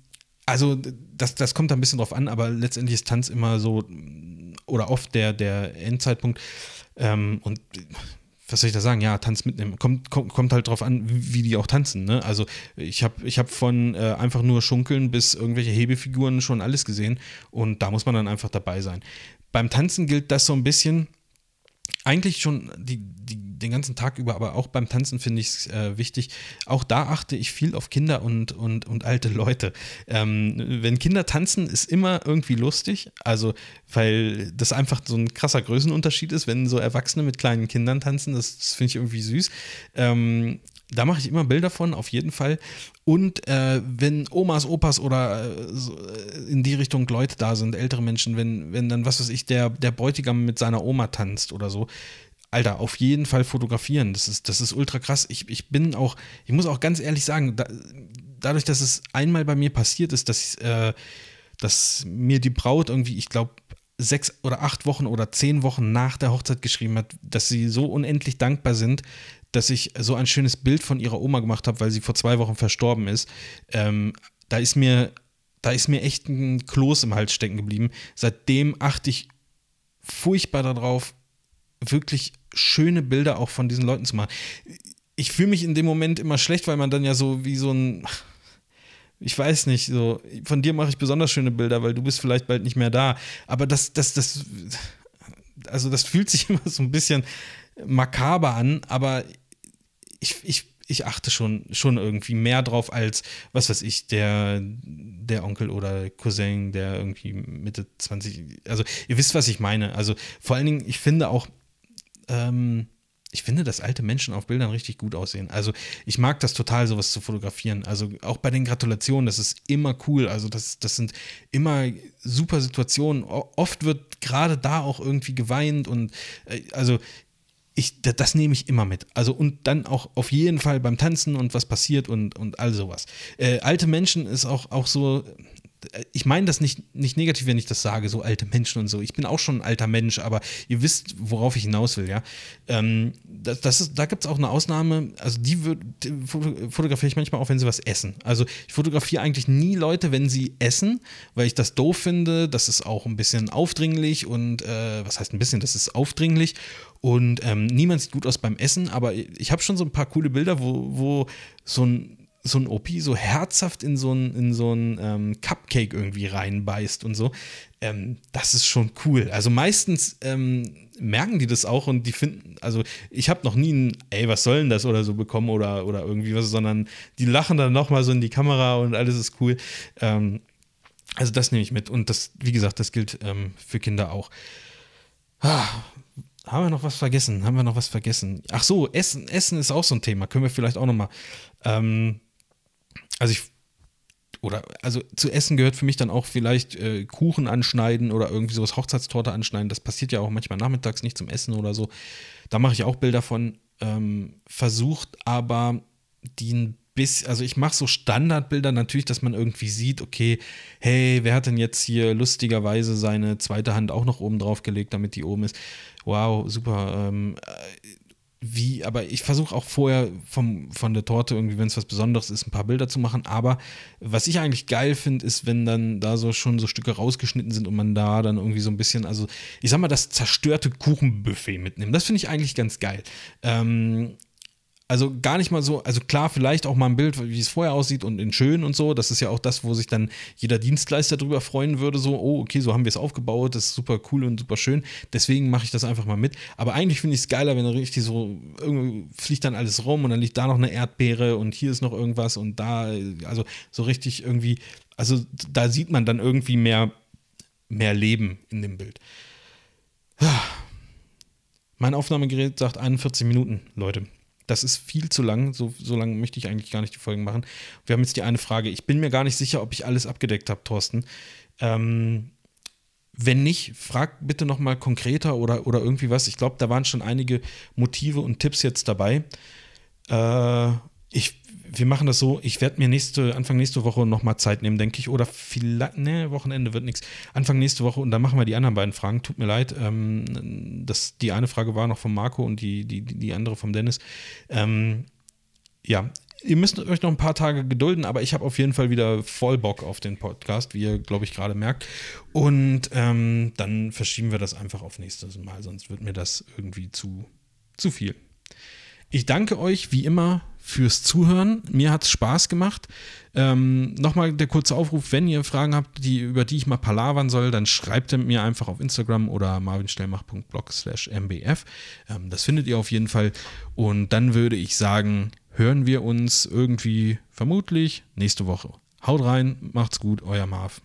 also, das, das kommt da ein bisschen drauf an, aber letztendlich ist Tanz immer so oder oft der, der Endzeitpunkt. Ähm, und was soll ich da sagen? Ja, Tanz mitnehmen. Kommt, kommt, kommt halt drauf an, wie, die auch tanzen. Ne? Also, ich habe ich hab von äh, einfach nur Schunkeln bis irgendwelche Hebefiguren schon alles gesehen und da muss man dann einfach dabei sein. Beim Tanzen gilt das so ein bisschen eigentlich schon die, die, den ganzen Tag über, aber auch beim Tanzen finde ich es äh, wichtig. Auch da achte ich viel auf Kinder und, und, und alte Leute. Ähm, wenn Kinder tanzen, ist immer irgendwie lustig. Also, weil das einfach so ein krasser Größenunterschied ist, wenn so Erwachsene mit kleinen Kindern tanzen. Das, das finde ich irgendwie süß. Ähm, da mache ich immer Bilder von, auf jeden Fall. Und äh, wenn Omas, Opas oder äh, so äh, in die Richtung Leute da sind, ältere Menschen, wenn, wenn dann, was weiß ich, der, der Bräutigam mit seiner Oma tanzt oder so, Alter, auf jeden Fall fotografieren. Das ist, das ist ultra krass. Ich, ich bin auch, ich muss auch ganz ehrlich sagen, da, dadurch, dass es einmal bei mir passiert ist, dass, äh, dass mir die Braut irgendwie, ich glaube, sechs oder acht Wochen oder zehn Wochen nach der Hochzeit geschrieben hat, dass sie so unendlich dankbar sind, dass ich so ein schönes Bild von ihrer Oma gemacht habe, weil sie vor zwei Wochen verstorben ist. Ähm, da ist mir, da ist mir echt ein Kloß im Hals stecken geblieben. Seitdem achte ich furchtbar darauf, wirklich schöne Bilder auch von diesen Leuten zu machen. Ich fühle mich in dem Moment immer schlecht, weil man dann ja so wie so ein ich weiß nicht, so, von dir mache ich besonders schöne Bilder, weil du bist vielleicht bald nicht mehr da. Aber das, das, das, also das fühlt sich immer so ein bisschen makaber an, aber ich, ich, ich achte schon, schon irgendwie mehr drauf als, was weiß ich, der, der Onkel oder Cousin, der irgendwie Mitte 20, also ihr wisst, was ich meine. Also vor allen Dingen, ich finde auch, ähm, ich finde, dass alte Menschen auf Bildern richtig gut aussehen. Also ich mag das total, sowas zu fotografieren. Also auch bei den Gratulationen, das ist immer cool. Also das, das sind immer super Situationen. Oft wird gerade da auch irgendwie geweint und äh, also ich, das nehme ich immer mit. Also und dann auch auf jeden Fall beim Tanzen und was passiert und, und all sowas. Äh, alte Menschen ist auch, auch so, ich meine das nicht, nicht negativ, wenn ich das sage, so alte Menschen und so. Ich bin auch schon ein alter Mensch, aber ihr wisst, worauf ich hinaus will, ja. Ähm, das, das ist, da gibt es auch eine Ausnahme, also die, die fotografiere ich manchmal auch, wenn sie was essen. Also ich fotografiere eigentlich nie Leute, wenn sie essen, weil ich das doof finde. Das ist auch ein bisschen aufdringlich und äh, was heißt ein bisschen, das ist aufdringlich. Und ähm, niemand sieht gut aus beim Essen, aber ich habe schon so ein paar coole Bilder, wo, wo so ein so ein OP so herzhaft in so ein, in so ein ähm, Cupcake irgendwie reinbeißt und so. Ähm, das ist schon cool. Also meistens ähm, merken die das auch und die finden, also ich habe noch nie ein, ey, was soll denn das oder so bekommen oder, oder irgendwie was, sondern die lachen dann nochmal so in die Kamera und alles ist cool. Ähm, also das nehme ich mit und das, wie gesagt, das gilt ähm, für Kinder auch. Ah, haben wir noch was vergessen? Haben wir noch was vergessen? Ach so, Essen, Essen ist auch so ein Thema. Können wir vielleicht auch nochmal. Ähm, also ich oder also zu essen gehört für mich dann auch vielleicht äh, Kuchen anschneiden oder irgendwie sowas Hochzeitstorte anschneiden. Das passiert ja auch manchmal nachmittags nicht zum Essen oder so. Da mache ich auch Bilder von. Ähm, versucht aber die ein bisschen, also ich mache so Standardbilder natürlich, dass man irgendwie sieht, okay, hey, wer hat denn jetzt hier lustigerweise seine zweite Hand auch noch oben drauf gelegt, damit die oben ist. Wow, super. Ähm, wie, aber ich versuche auch vorher vom, von der Torte irgendwie, wenn es was Besonderes ist, ein paar Bilder zu machen. Aber was ich eigentlich geil finde, ist, wenn dann da so schon so Stücke rausgeschnitten sind und man da dann irgendwie so ein bisschen, also ich sag mal, das zerstörte Kuchenbuffet mitnimmt. Das finde ich eigentlich ganz geil. Ähm, also gar nicht mal so, also klar, vielleicht auch mal ein Bild, wie es vorher aussieht und in schön und so. Das ist ja auch das, wo sich dann jeder Dienstleister drüber freuen würde. So, oh, okay, so haben wir es aufgebaut, das ist super cool und super schön. Deswegen mache ich das einfach mal mit. Aber eigentlich finde ich es geiler, wenn richtig so, irgendwie fliegt dann alles rum und dann liegt da noch eine Erdbeere und hier ist noch irgendwas und da, also so richtig irgendwie, also da sieht man dann irgendwie mehr, mehr Leben in dem Bild. Mein Aufnahmegerät sagt 41 Minuten, Leute. Das ist viel zu lang. So, so lange möchte ich eigentlich gar nicht die Folgen machen. Wir haben jetzt die eine Frage. Ich bin mir gar nicht sicher, ob ich alles abgedeckt habe, Thorsten. Ähm, wenn nicht, frag bitte noch mal konkreter oder, oder irgendwie was. Ich glaube, da waren schon einige Motive und Tipps jetzt dabei. Äh, ich wir machen das so, ich werde mir nächste, Anfang nächste Woche nochmal Zeit nehmen, denke ich. Oder vielleicht, ne, Wochenende wird nichts. Anfang nächste Woche und dann machen wir die anderen beiden Fragen. Tut mir leid. Ähm, das, die eine Frage war noch von Marco und die, die, die andere vom Dennis. Ähm, ja, ihr müsst euch noch ein paar Tage gedulden, aber ich habe auf jeden Fall wieder voll Bock auf den Podcast, wie ihr, glaube ich, gerade merkt. Und ähm, dann verschieben wir das einfach auf nächstes Mal, sonst wird mir das irgendwie zu, zu viel. Ich danke euch wie immer fürs Zuhören. Mir hat es Spaß gemacht. Ähm, Nochmal der kurze Aufruf, wenn ihr Fragen habt, die, über die ich mal palavern soll, dann schreibt mir einfach auf Instagram oder marvinstellmach.blog slash mbf. Ähm, das findet ihr auf jeden Fall. Und dann würde ich sagen, hören wir uns irgendwie vermutlich nächste Woche. Haut rein, macht's gut, euer Marv.